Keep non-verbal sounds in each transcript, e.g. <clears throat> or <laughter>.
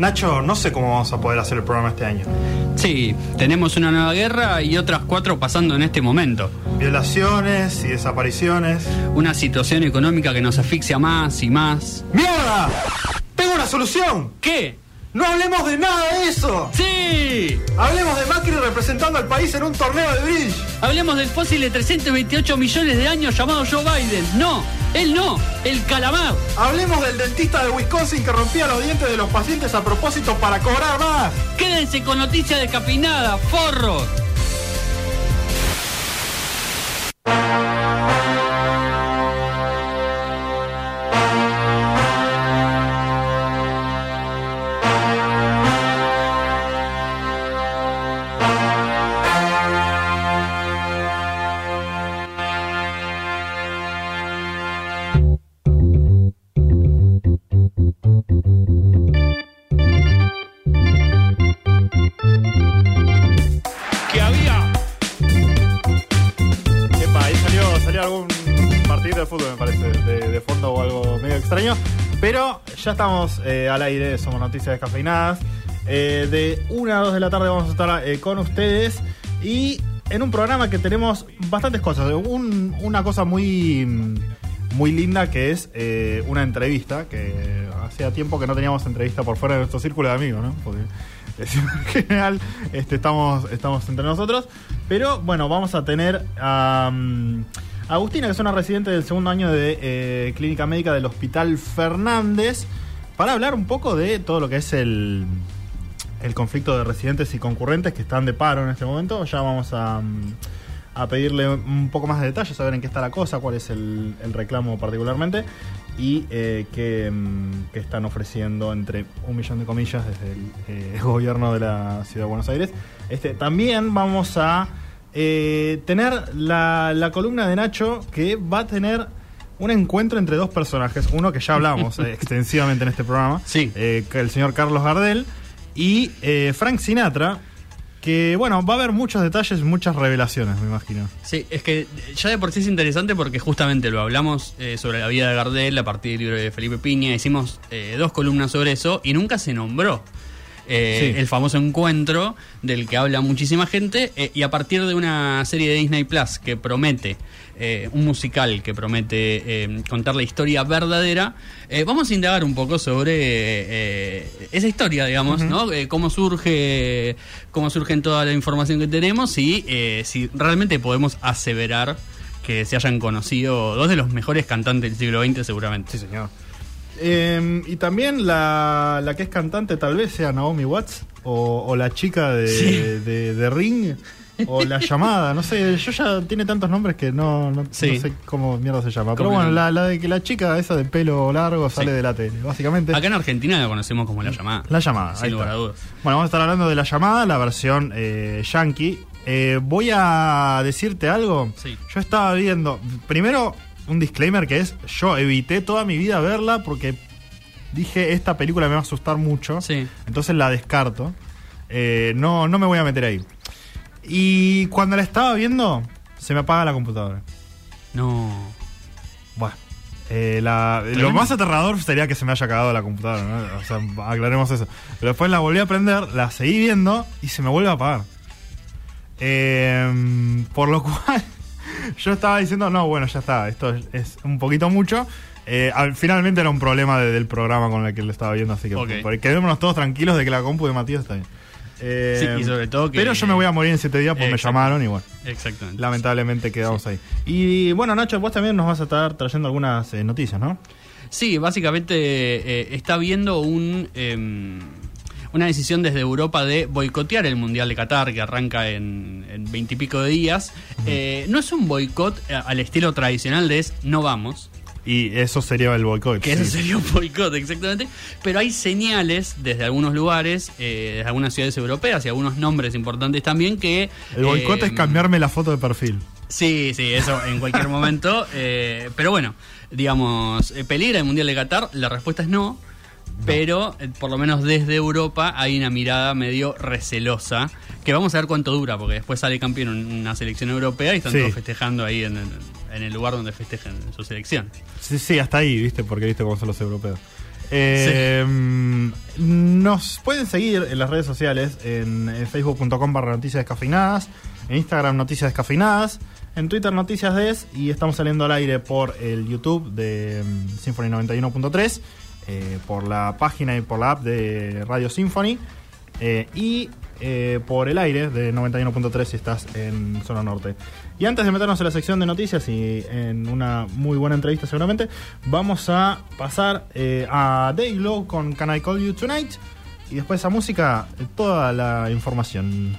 Nacho, no sé cómo vamos a poder hacer el programa este año. Sí, tenemos una nueva guerra y otras cuatro pasando en este momento. Violaciones y desapariciones. Una situación económica que nos asfixia más y más. ¡Mierda! ¡Tengo una solución! ¿Qué? ¡No hablemos de nada de eso! ¡Sí! Hablemos de Macri representando al país en un torneo de bridge. Hablemos del fósil de 328 millones de años llamado Joe Biden. No, él no, el calamar. Hablemos del dentista de Wisconsin que rompía los dientes de los pacientes a propósito para cobrar más. Quédense con noticias descapinada, forros. Ya estamos eh, al aire, somos Noticias Descafeinadas. Eh, de 1 a 2 de la tarde vamos a estar eh, con ustedes. Y en un programa que tenemos bastantes cosas. Un- una cosa muy, muy linda que es una entrevista, que hacía tiempo que no teníamos entrevista por fuera de nuestro círculo de amigos, ¿no? Porque en <laughs> general este, estamos, estamos entre nosotros. Pero bueno, vamos a tener mm, Agustina, que es una residente del segundo año de eh, clínica médica del Hospital Fernández, para hablar un poco de todo lo que es el, el conflicto de residentes y concurrentes que están de paro en este momento. Ya vamos a, a pedirle un poco más de detalles, saber en qué está la cosa, cuál es el, el reclamo particularmente y eh, qué, mm, están ofreciendo entre un millón de comillas desde el eh, <laughs> gobierno de la ciudad de Buenos Aires. Este, también vamos a eh, tener la, la columna de Nacho que va a tener un encuentro entre dos personajes. Uno que ya hablamos eh, <laughs> extensivamente en este programa. Sí. eh, el señor Carlos Gardel. Y eh, Frank Sinatra. Que bueno, va a haber muchos detalles, muchas revelaciones, me imagino. Sí, es que ya de por sí es interesante porque justamente lo hablamos eh, sobre la vida de Gardel a partir del libro de Felipe Piña, hicimos eh, dos columnas sobre eso y nunca se nombró. Eh, Sí. el famoso encuentro del que habla muchísima gente eh, y a partir de una serie de Disney Plus que promete eh, un musical que promete eh, contar la historia verdadera eh, vamos a indagar un poco sobre eh, esa historia digamos no cómo surge cómo surge en toda la información que tenemos y eh, si realmente podemos aseverar que se hayan conocido dos de los mejores cantantes del siglo XX seguramente Sí, señor. Eh, y también la, la que es cantante tal vez sea Naomi Watts o, o la chica de, Sí. de- de Ring o la <laughs> llamada, no sé, yo ya tiene tantos nombres que no, no, Sí. no sé cómo mierda se llama. Pero ¿Cómo bueno, no? la, la de que la chica esa de pelo largo sale Sí. de la tele, básicamente. acá en Argentina la conocemos como la llamada La llamada, sin ahí lugar está. a dudas Bueno, vamos a estar hablando de la llamada, la versión eh, yankee. Eh, voy a decirte algo. Sí. Yo estaba viendo. Primero, un disclaimer que es: yo evité toda mi vida verla porque dije, esta película me va a asustar mucho. Sí. Entonces la descarto. Eh, no, no me voy a meter ahí. Y cuando la estaba viendo, se me apaga la computadora. no Bueno. eh, la- lo más aterrador sería que se me haya cagado la computadora, ¿no? O sea, aclaremos eso. Pero después la volví a prender, la seguí viendo y se me vuelve a apagar. Eh, por lo <laughs> cual, <laughs> yo estaba diciendo, no, bueno, ya está, esto es, un poquito mucho. Eh, al- finalmente era un problema de- del programa con el que lo estaba viendo, así que por- quedémonos todos tranquilos de que la compu de Matías está bien. Eh, Sí, y sobre todo que- Pero yo me voy a morir en siete días porque me llamaron y bueno. exactamente Lamentablemente quedamos ahí. Y bueno, Nacho, vos también nos vas a estar trayendo algunas eh, noticias, ¿no? Sí, básicamente eh, está viendo un, em, una decisión desde Europa de boicotear el Mundial de Qatar, que arranca en veintipico de días. Eh, no es un boicot eh, al estilo tradicional de es no vamos, Y eso sería el boicot. que sí. eso sería un boicot exactamente, pero hay señales desde algunos lugares, eh, desde algunas ciudades europeas y algunos nombres importantes también que... El boicot eh, es cambiarme la foto de perfil. Sí, sí, eso en cualquier momento. eh, pero bueno, digamos, eh, ¿peligra el Mundial de Qatar? La respuesta es no. Pero eh, por lo menos desde Europa hay una mirada medio recelosa. Que vamos a ver cuánto dura, porque después sale campeón en una selección europea y están Sí. todos festejando ahí en, el lugar donde festejan su selección. Sí, sí, hasta ahí, ¿viste? Porque viste cómo son los europeos. Eh, Nos pueden seguir en las redes sociales, en, en facebook.com barra noticias descafeinadas, en Instagram noticias descafeinadas, en Twitter noticias des y estamos saliendo al aire por el YouTube de mm, Symphony 91.3, eh, por la página y por la app de Radio Symphony eh, y eh, por el aire de 91.3 si estás en zona norte. Y antes de meternos en la sección de noticias y en una muy buena entrevista seguramente, vamos a pasar eh, a Dayglow con Can I Call You Tonight y después a música toda la información.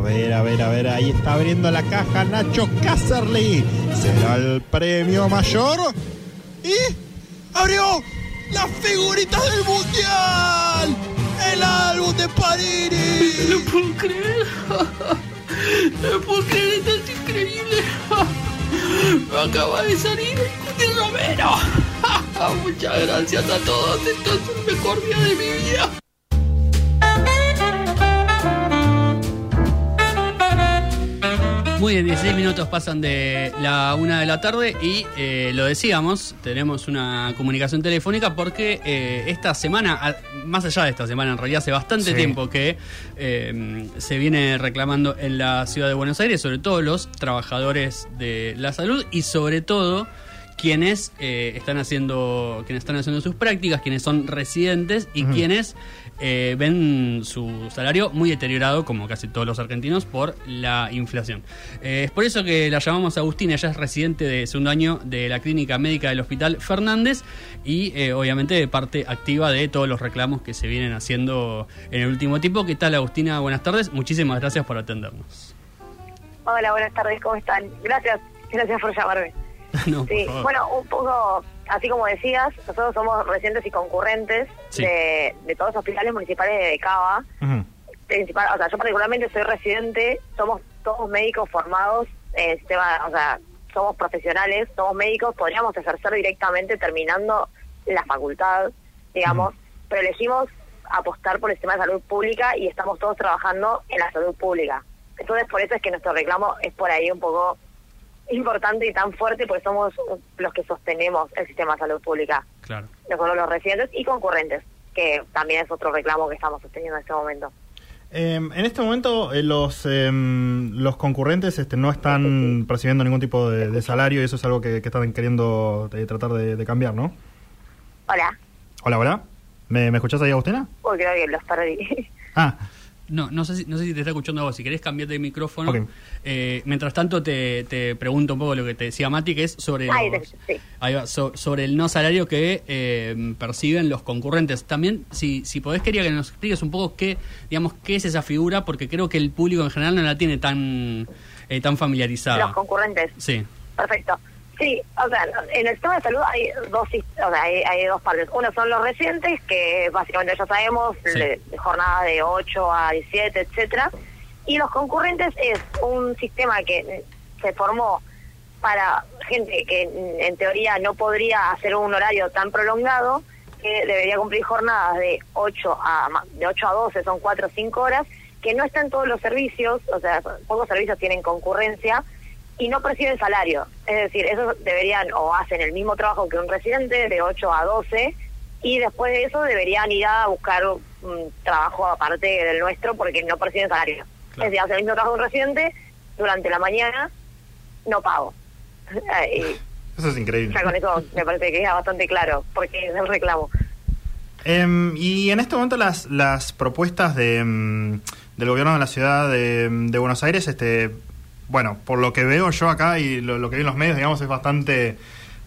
A ver, a ver, a ver, ahí está abriendo la caja Nacho Casterly. ¿Será el premio mayor? ¡Y abrió las figuritas del Mundial! ¡El álbum de París! No puedo creer. <laughs> No puedo creer, esto es increíble. <laughs> Acaba de salir el Romero. <laughs> Muchas gracias a todos. Esto es el mejor día de mi vida. Muy bien, 16 minutos pasan de la una de la tarde y eh, lo decíamos, tenemos una comunicación telefónica porque eh, esta semana, más allá de esta semana, en realidad hace bastante Sí. tiempo que eh, se viene reclamando en la ciudad de Buenos Aires, sobre todo los trabajadores de la salud y sobre todo quienes eh, están haciendo quienes están haciendo sus prácticas, quienes son residentes y quienes eh, ven su salario muy deteriorado, como casi todos los argentinos, por la inflación. Eh, es por eso que la llamamos a Agustina, ella es residente de segundo año de la clínica médica del Hospital Fernández y eh, obviamente de parte activa de todos los reclamos que se vienen haciendo en el último tiempo. ¿Qué tal Agustina? Buenas tardes, muchísimas gracias por atendernos. Hola, buenas tardes, ¿cómo están? Gracias, gracias por llamarme. <laughs> No, Sí, bueno, un poco, así como decías, nosotros somos residentes y concurrentes Sí. de, de todos los hospitales municipales de Cava. Principal, o sea, yo particularmente soy residente, somos todos médicos formados en el sistema, o sea, somos profesionales, somos médicos, podríamos ejercer directamente terminando la facultad, digamos, pero elegimos apostar por el sistema de salud pública y estamos todos trabajando en la salud pública. Entonces, por eso es que nuestro reclamo es por ahí un poco importante y tan fuerte, porque somos los que sostenemos el sistema de salud pública, Claro. nosotros los residentes y concurrentes, que también es otro reclamo que estamos sosteniendo en este momento. Eh, en este momento eh, los eh, los concurrentes este, no están percibiendo ningún tipo de, de salario y eso es algo que, que están queriendo eh, tratar de, de cambiar, ¿no? Hola, Hola, hola. ¿Me, me escuchás ahí, Agustina? uy, creo que los perdí. Ah, <laughs> No, no sé, si, no sé si te está escuchando vos. Si querés cambiarte de micrófono. Eh, mientras tanto, te, te pregunto un poco lo que te decía Mati, que es sobre, Ay, los- sí. ahí va, so- sobre el no salario que eh, perciben los concurrentes. También, si, si podés, quería que nos expliques un poco qué, digamos, qué es esa figura, porque creo que el público en general no la tiene tan, eh, tan familiarizada. Los concurrentes. Sí, Perfecto. Sí, o sea, en el sistema de salud hay dos, o sea, hay, hay dos partes. Uno son los residentes, que básicamente ya sabemos, Sí. de, de jornada de 8 a 17, etcétera. Y los concurrentes es un sistema que se formó para gente que en- teoría no podría hacer un horario tan prolongado, que debería cumplir jornadas de 8 a de 8 a 12, son 4 o 5 horas, que no están todos los servicios, o sea, pocos servicios tienen concurrencia y no perciben salario. Es decir, esos deberían o hacen el mismo trabajo que un residente de 8 a 12 y después de eso deberían ir a buscar un trabajo aparte del nuestro porque no perciben salario. Claro. Es decir, hacen el mismo trabajo que un residente durante la mañana, no pago. <laughs> Eso es increíble. ya con eso me parece que queda bastante claro porque es el reclamo. Em, y en este momento las, las propuestas de, em, del gobierno de la ciudad de, de Buenos Aires, este, bueno, por lo que veo yo acá y lo, lo que vi en los medios, digamos, es bastante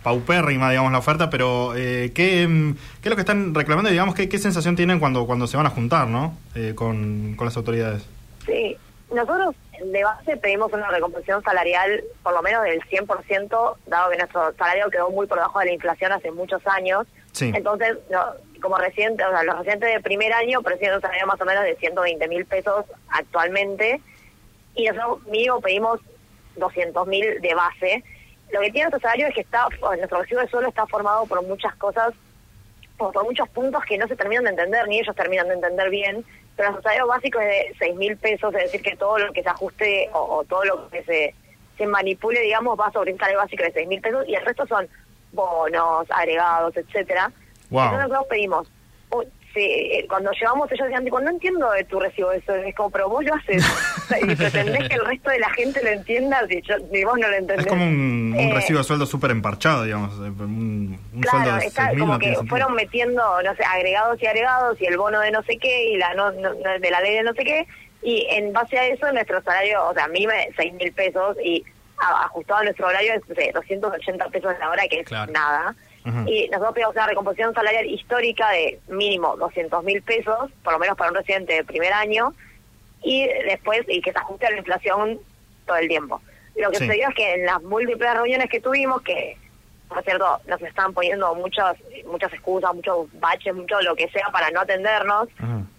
paupérrima, digamos, la oferta, pero eh, ¿qué, em, ¿qué es lo que están reclamando y, digamos, qué, qué sensación tienen cuando, cuando se van a juntar, ¿no? Eh, con, con las autoridades. Sí, nosotros de base pedimos una recomposición salarial por lo menos del 100%, dado que nuestro salario quedó muy por debajo de la inflación hace muchos años. Sí. Entonces, no, como residentes, o sea, los residentes de primer año perciben un salario más o menos de 120 mil pesos actualmente, y nosotros mínimo pedimos 200 mil de base. Lo que tiene nuestro salario es que está, nuestro recibo de suelo está formado por muchas cosas por muchos puntos que no se terminan de entender, ni ellos terminan de entender bien, pero nuestro salario básico es de seis mil pesos, es decir, que todo lo que se ajuste o, o todo lo que se, se manipule, digamos, va sobre un salario básico de seis mil pesos y el resto son bonos, agregados, etcétera. Wow. Entonces nosotros pedimos, sí, eh, cuando llevamos ellos decían, tipo, no entiendo de tu recibo eso, es como, pero vos lo haces, <laughs> y pretendés que el resto de la gente lo entienda, si, yo, si vos no lo entendés. Es como un, un Eh, recibo de sueldo súper emparchado, digamos. eh, Un, un Claro, sueldo de está 6.000 como no que fueron metiendo, no sé, agregados y agregados y el bono de no sé qué y la no, no- de la ley de no sé qué y en base a eso nuestro salario, o sea, a mí me seis mil pesos y ajustado a nuestro horario es no sé, 280 pesos la hora que es Claro. nada. Ujú. Y nosotros pedimos una recomposición salarial histórica de mínimo 200 mil pesos, por lo menos para un residente de primer año, y después y que se ajuste a la inflación todo el tiempo. Lo que Sí. sucedió es que en las múltiples reuniones que tuvimos, que por cierto nos están poniendo muchas muchas excusas, muchos baches, mucho lo que sea para no atendernos,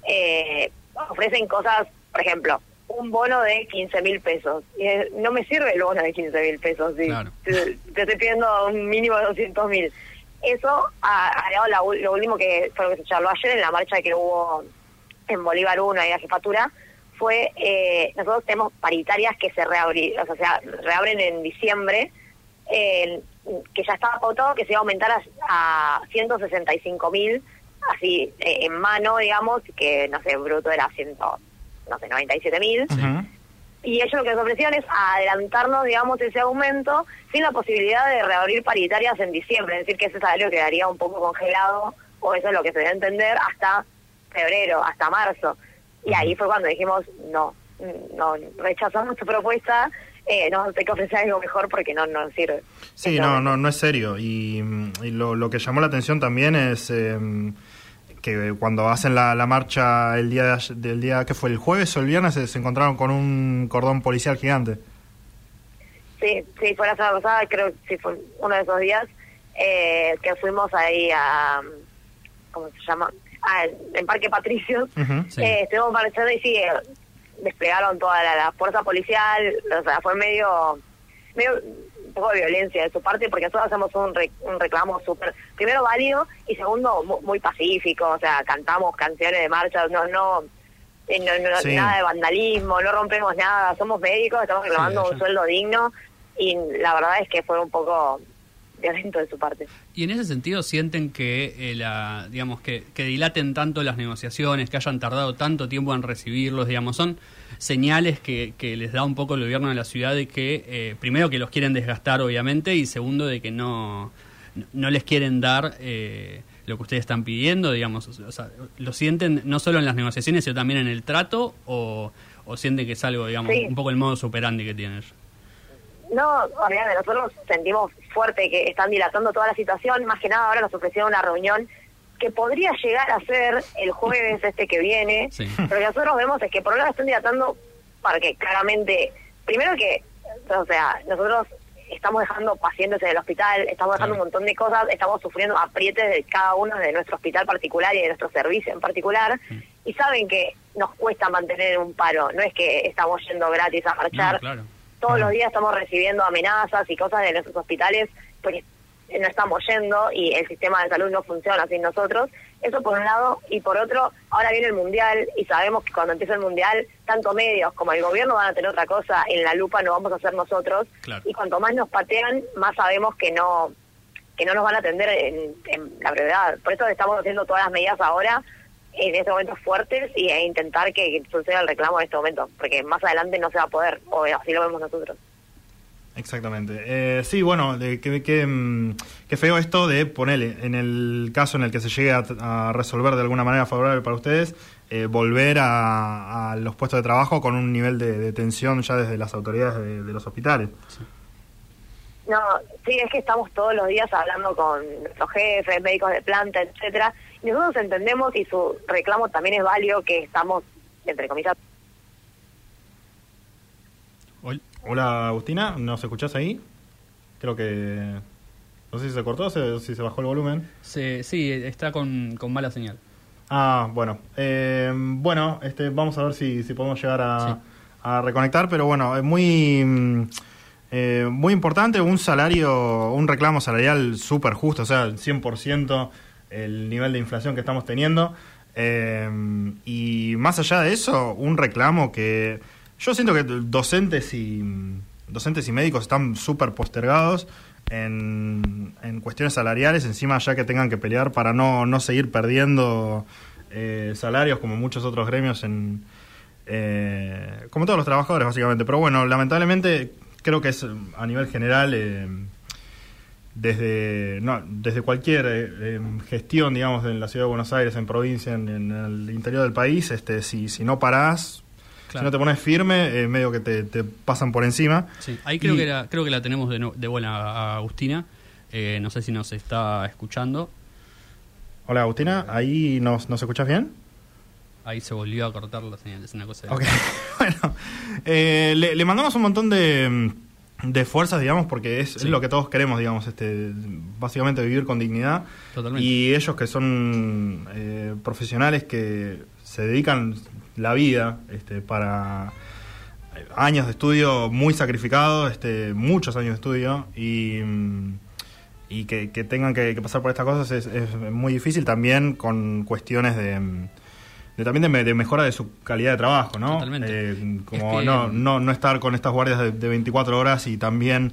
eh, ofrecen cosas, por ejemplo, un bono de 15 mil pesos. Y eh, no me sirve el bono de 15 mil pesos, sí. Claro. te, te estoy pidiendo un mínimo de 200 mil. Eso, agregado ul- lo último que fue lo que se charló ayer en la marcha que hubo en Bolívar 1 y la jefatura, fue, eh, nosotros tenemos paritarias que se reabri- o sea, se reabren en diciembre, eh, que ya estaba pautado que se iba a aumentar a, a 165 mil, así eh, en mano, digamos, que no sé, bruto era 100, no sé, 97 mil. Ujú. Y ellos lo que nos ofrecían es adelantarnos, digamos, ese aumento sin la posibilidad de reabrir paritarias en diciembre. Es decir, que ese salario quedaría un poco congelado, o eso es lo que se debe entender, hasta febrero, hasta marzo. Y ahí fue cuando dijimos, no, no, rechazamos tu propuesta, eh, no hay que ofrecer algo mejor porque no no sirve. Sí, no, no, no es serio. Y, y lo, lo que llamó la atención también es eh, que cuando hacen la, la marcha el día de del día que fue el jueves o el viernes se, se encontraron con un cordón policial gigante. Sí, sí, fue la semana pasada, creo que sí fue uno de esos días eh, que fuimos ahí a, ¿cómo se llama? Ah, en Parque Patricios. Sí. Eh, estuvimos marchando y sí, eh, desplegaron toda la, la fuerza policial, o sea, fue medio, medio un poco de violencia de su parte porque nosotros hacemos un, re- un reclamo súper, primero válido y segundo mu- muy pacífico, o sea, cantamos canciones de marcha, no, no, eh, no, no- Sí. nada de vandalismo, no rompemos nada, somos médicos, estamos reclamando un sueldo digno y la verdad es que fue un poco violento de su parte. Y en ese sentido sienten que eh, la, digamos que, que dilaten tanto las negociaciones, que hayan tardado tanto tiempo en recibirlos, digamos, son señales que, que les da un poco el gobierno de la ciudad de que eh, primero que los quieren desgastar obviamente y segundo de que no no les quieren dar eh, lo que ustedes están pidiendo, digamos, o sea, lo sienten no solo en las negociaciones sino también en el trato o, o sienten que es algo, digamos, Sí. un poco el modo superandi que tienen ellos. No, obviamente, nosotros sentimos fuerte que están dilatando toda la situación. Más que nada, ahora nos ofrecieron una reunión que podría llegar a ser el jueves este que viene. Sí. Pero lo que nosotros vemos es que por un lado están dilatando porque claramente, primero que, o sea, nosotros estamos dejando pacientes en el hospital, estamos dejando Claro. un montón de cosas, estamos sufriendo aprietes de cada uno de nuestro hospital particular y de nuestro servicio en particular. Y saben que nos cuesta mantener un paro, no es que estamos yendo gratis a marchar No, claro. Todos los días estamos recibiendo amenazas y cosas de nuestros hospitales porque no estamos yendo y el sistema de salud no funciona sin nosotros. Eso por un lado. Y por otro, ahora viene el Mundial y sabemos que cuando empieza el Mundial, tanto medios como el gobierno van a tener otra cosa en la lupa, no vamos a hacer nosotros. Claro. Y cuanto más nos patean, más sabemos que no que no nos van a atender en, en la brevedad. Por eso estamos haciendo todas las medidas ahora en este momento fuertes y e intentar que, que suceda el reclamo en este momento, porque más adelante no se va a poder, o así lo vemos nosotros. Exactamente. Eh, sí, bueno, de, que, que, mm, qué feo esto de ponerle, en el caso en el que se llegue a, a resolver de alguna manera favorable para ustedes, eh, volver a, a los puestos de trabajo con un nivel de, de tensión ya desde las autoridades de, de los hospitales. No, sí, es que estamos todos los días hablando con nuestros jefes, médicos de planta, etcétera, nosotros entendemos y su reclamo también es válido que estamos, entre comillas, Ol- Hola Agustina, ¿nos escuchás ahí? Creo que... No sé si se cortó o se- si se bajó el volumen. Se- sí, está con, con mala señal. Ah, bueno. Eh, bueno, este, vamos a ver si, si podemos llegar a, Sí. a reconectar, pero bueno, es muy, mm, eh, muy importante un salario, un reclamo salarial súper justo, o sea, el 100% el nivel de inflación que estamos teniendo. Eh, y más allá de eso, un reclamo que yo siento que docentes y docentes y médicos están súper postergados en, en cuestiones salariales, encima ya que tengan que pelear para no, no seguir perdiendo eh, salarios como muchos otros gremios en eh, como todos los trabajadores básicamente. Pero bueno, lamentablemente creo que es a nivel general eh, desde no, desde cualquier eh, eh, gestión, digamos, en la ciudad de Buenos Aires, en provincia, en, en el interior del país, este, si, si no parás, si no te pones firme, eh, medio que te, te pasan por encima. Sí, ahí creo, Y- que la, creo que la tenemos de, nu- de buena a Agustina. Eh, no sé si nos está escuchando. Hola Agustina, ¿ahí nos, nos escuchás bien? Ahí se volvió a cortar la señal, es una cosa de... Ok, <laughs> bueno. eh, le, le mandamos un montón de, de fuerzas, digamos, porque es, lo que todos queremos, digamos, este, básicamente vivir con dignidad. Totalmente. Y ellos que son eh, profesionales que se dedican la vida este, para años de estudio muy sacrificados, este, muchos años de estudio, y, y que, que tengan que, que pasar por estas cosas es, es muy difícil también con cuestiones de, de también de, me- de mejora de su calidad de trabajo, ¿no? Totalmente. Eh, como Es que- no, no, no estar con estas guardias de, de 24 horas y también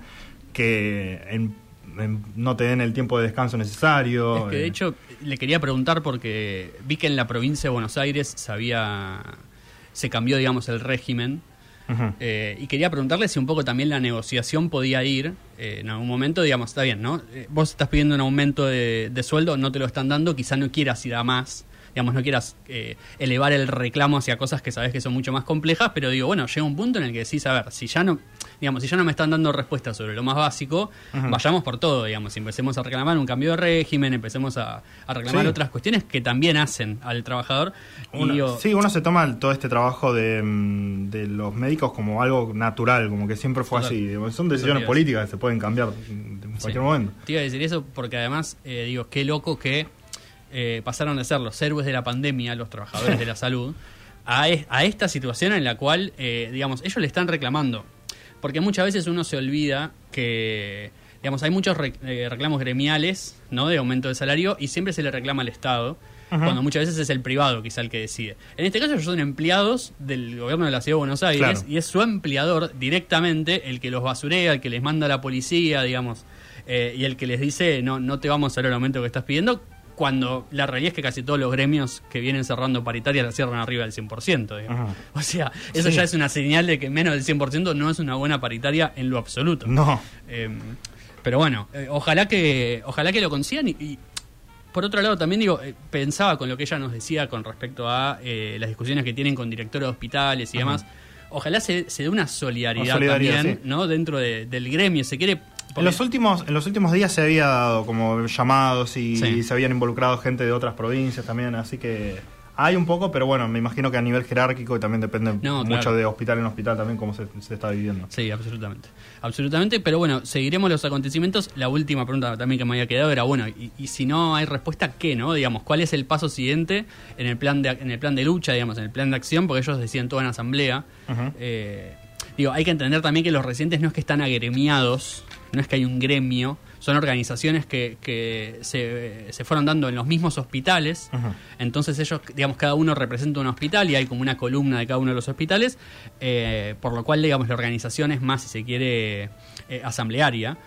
que en- en- no te den el tiempo de descanso necesario. Es que de eh. hecho le quería preguntar porque vi que en la provincia de Buenos Aires se había se cambió digamos el régimen eh, y quería preguntarle si un poco también la negociación podía ir eh, en algún momento digamos está bien no vos estás pidiendo un aumento de, de sueldo no te lo están dando quizá no quieras ir a más digamos no quieras eh, elevar el reclamo hacia cosas que sabes que son mucho más complejas pero digo bueno llega un punto en el que decís a ver si ya no digamos si ya no me están dando respuestas sobre lo más básico vayamos por todo digamos empecemos a reclamar un cambio de régimen empecemos a, a reclamar Sí. otras cuestiones que también hacen al trabajador y Uno- digo, sí, uno se toma todo este trabajo de, mm, de los médicos como algo natural, como que siempre fue Total. así. Digamos, Son decisiones políticas que se pueden cambiar en cualquier Sí. momento. Te iba a decir eso porque además, eh, digo, qué loco que eh, pasaron de ser los héroes de la pandemia, los trabajadores de la salud, a, e- a esta situación en la cual, eh, digamos, ellos le están reclamando. Porque muchas veces uno se olvida que, digamos, hay muchos re- eh, reclamos gremiales, ¿no? De aumento de salario y siempre se le reclama al Estado. Cuando muchas veces es el privado quizá el que decide. En este caso ellos son empleados del gobierno de la Ciudad de Buenos Aires Claro. y es su empleador directamente el que los basurea, el que les manda a la policía, digamos, eh, y el que les dice no, no te vamos a dar el aumento que estás pidiendo, cuando la realidad es que casi todos los gremios que vienen cerrando paritarias la cierran arriba del 100%. digamos. <laughs> O sea, eso Sí. ya es una señal de que menos del 100% no es una buena paritaria en lo absoluto. No. Eh, pero bueno, eh, ojalá que ojalá que lo consigan y, y, por otro lado también digo eh, pensaba con lo que ella nos decía con respecto a eh, las discusiones que tienen con directores de hospitales y demás. Ojalá se, se dé una solidaridad, también, sí. ¿no? Dentro de- del gremio. Se quiere. En los, últimos, en los últimos días se había dado como llamados y Sí. se habían involucrado gente de otras provincias también, así que hay un poco, pero bueno, me imagino que a nivel jerárquico también depende No, mucho claro. de hospital en hospital también cómo se, se está viviendo. Sí, absolutamente. Absolutamente, pero bueno, seguiremos los acontecimientos. La última pregunta también que me había quedado era, bueno, y, y si no hay respuesta, ¿qué, no? Digamos, ¿cuál es el paso siguiente en el plan de, en el plan de lucha, digamos, en el plan de acción? Porque ellos decían todo en asamblea. Eh, digo, hay que entender también que los residentes no es que están agremiados, no es que hay un gremio, son organizaciones que, que se, se fueron dando en los mismos hospitales. Entonces ellos, digamos, cada uno representa un hospital y hay como una columna de cada uno de los hospitales, eh, por lo cual, digamos, la organización es más, si se quiere, eh, asamblearia.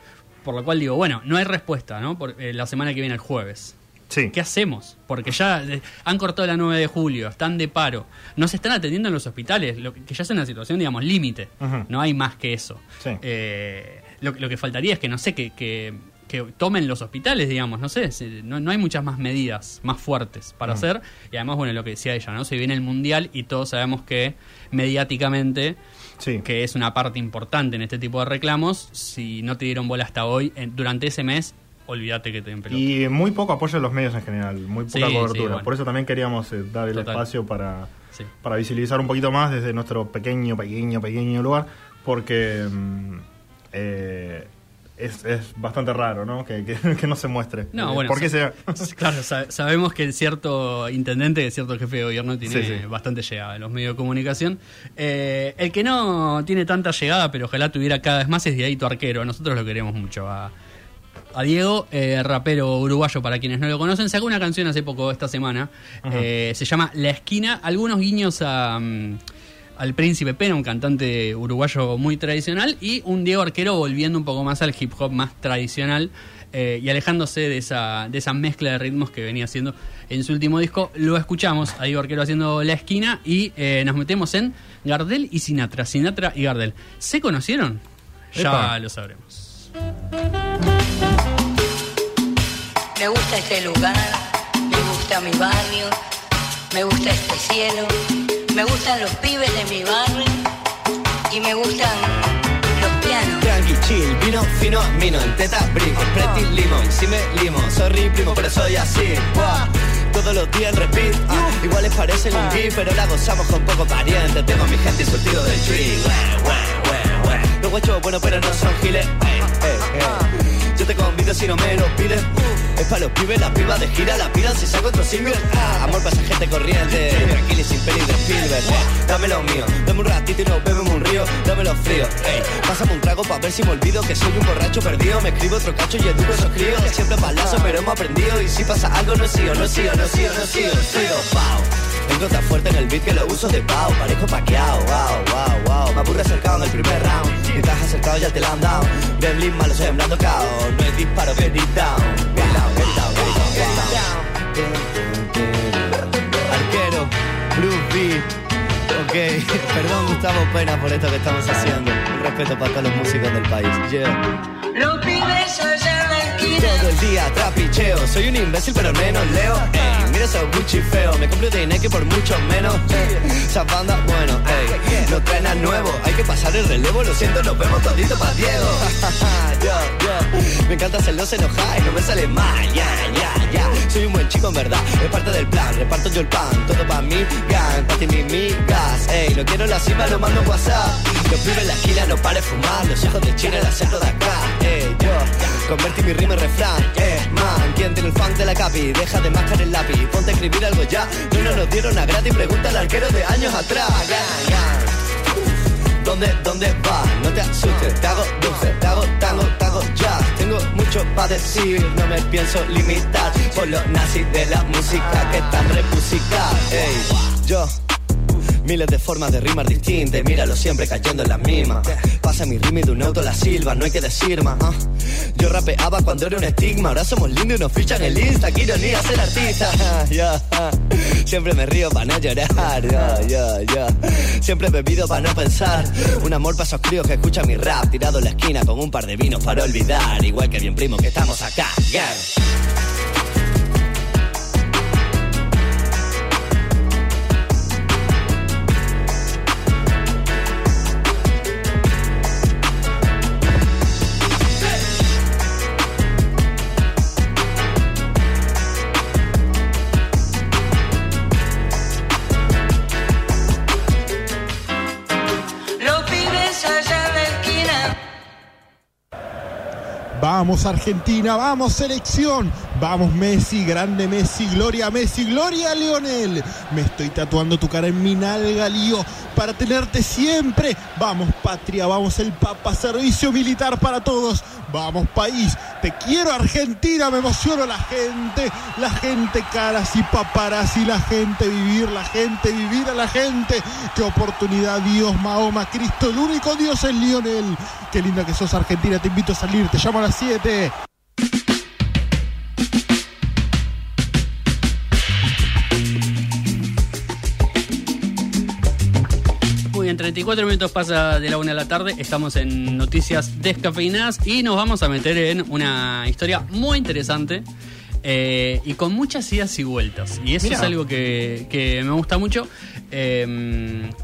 Por lo cual digo, bueno, no hay respuesta, ¿no? Por, eh, la semana que viene, el jueves. Sí. ¿Qué hacemos? Porque ya han cortado la 9 de julio, están de paro, no se están atendiendo en los hospitales, lo que ya es una situación, digamos, límite. No hay más que eso. Sí. Eh, lo, lo que faltaría es que, no sé, que, que, que tomen los hospitales, digamos, no sé, se- no, no hay muchas más medidas más fuertes para hacer. Y además, bueno, lo que decía ella, ¿no? Se viene el Mundial y todos sabemos que mediáticamente Sí. que es una parte importante en este tipo de reclamos, si no te dieron bola hasta hoy, en- durante ese mes, olvídate que te den pelota. Y muy poco apoyo de los medios en general, muy poca Sí, cobertura. sí, bueno. Por eso también queríamos eh, dar el Total. espacio para, Sí. para visibilizar un poquito más desde nuestro pequeño, pequeño, pequeño lugar, porque mm, eh, es, es bastante raro, ¿no? Que, que- <laughs> que no se muestre. No, Eh, bueno, ¿Por qué será? <laughs> Claro, sa- sabemos que cierto intendente, cierto jefe de gobierno tiene Sí, sí. bastante llegada en los medios de comunicación. Eh, el que no tiene tanta llegada, pero ojalá tuviera cada vez más, es Dieguito Arquero. Nosotros lo queremos mucho a, a Diego, eh, rapero uruguayo para quienes no lo conocen. Sacó una canción hace poco, esta semana. Se llama La Esquina. Algunos guiños a... mm, al Príncipe Pena, un cantante uruguayo muy tradicional, y un Diego Arquero volviendo un poco más al hip hop más tradicional eh, y alejándose de esa, de esa mezcla de ritmos que venía haciendo en su último disco. Lo escuchamos a Diego Arquero haciendo La Esquina y eh, nos metemos en Gardel y Sinatra. Sinatra y Gardel. ¿Se conocieron? Ya Epa. lo sabremos. Me gusta este lugar, me gusta mi barrio, me gusta este cielo, me gustan los pibes de mi barrio y me gustan los pianos. Tranqui, chill, vino, fino, mino, en teta, brico, pretty, limón, si me limo, sorry, primo, pero soy así, Buah. todos los días en repeat. Ah, iguales parecen un gif, pero la gozamos con poco pariente. Tengo a mi gente surtido del tree. Los guachos buenos, pero no son giles. Ey, ey, ey. Yo te convido si no me lo pides. Es para los pibes, la piba de gira, la pidan si saco otro single. Ah, amor para esa gente corriente. Tranquilo y sin peli de Spielberg. Dame lo mío, dame un ratito y nos bebemos un río. Dame los fríos. Ey, pásame un trago para ver si me olvido que soy un borracho perdido. Me escribo otro cacho y educo esos críos. Siempre palazo, pero hemos aprendido. Y si pasa algo, no sigo, no sigo, no sigo, no sigo. Sigo, pao. Vengo tan fuerte en el beat que lo uso de pao. Parezco paqueado, wow, wow, wow. Me aburre acercado en el primer round. Mientras acercado ya te la han dado. Gremlin malo sembrando caos. No hay disparo, get it down. Get down, get down, get down, wow. Arquero, Blue B. Ok, <laughs> perdón Gustavo Pena por esto que estamos haciendo. Un respeto para todos los músicos del país. Yeah. Los pibes Todo el día trapicheo, soy un imbécil pero menos leo. Ey, mira esos Gucci feo, me compro de Nike por mucho menos. Esas bandas, bueno, ey, no traen nada nuevo, hay que pasar el relevo, lo siento, nos vemos todito pa' Diego. <laughs> yo, yo, me encanta hacerlos enojar y no me sale mal, ya, ya, ya. Soy un buen chico en verdad, es parte del plan, reparto yo el pan, todo pa' mí, gang, pa' ti mi migas. Ey, no quiero la cima, lo mando WhatsApp. Los pibes en la esquina no pare fumar, los hijos de China el acento de acá. Ey, convertí mi rima en refrán. Eh, man, ¿quién tiene el funk de la capi? Deja de mascar el lápiz, ponte a escribir algo ya. No nos lo dieron a gratis, pregunta al arquero de años atrás. Gang. ¿Dónde, dónde vas? No te asustes, te hago dulce, te hago tango, te hago jazz. Tengo mucho para decir, no me pienso limitar por los nazis de la música que están repusicados. Ey, yo. Miles de formas de rimar distintas, míralo siempre cayendo en las mismas. Pasa mi rima y de un auto la silba, no hay que decir más. ah. Yo rapeaba cuando era un estigma, ahora somos lindos y nos fichan el Insta. Qué ironía ser artista. <laughs> Ya, Siempre me río para no llorar. Siempre bebido para no pensar. Un amor para esos críos que escuchan mi rap, tirado en la esquina con un par de vinos para olvidar. Igual que bien primo que estamos acá. Vamos Argentina, vamos selección, vamos Messi, grande Messi, gloria Messi, gloria Lionel. Me estoy tatuando tu cara en mi nalga, para tenerte siempre. Vamos patria, vamos el Papa, servicio militar para todos. Vamos país, te quiero Argentina, me emociono la gente, la gente caras y paparazzi, la gente vivir, la gente vivir a la gente. Qué oportunidad, Dios, Mahoma, Cristo, el único Dios es Lionel. Qué linda que sos Argentina, te invito a salir, te llamo a las 7. 34 minutos pasa de la una de la tarde. Estamos en noticias descafeinadas y nos vamos a meter en una historia muy interesante eh, y con muchas idas y vueltas. Y eso es algo que, que me gusta mucho. Eh,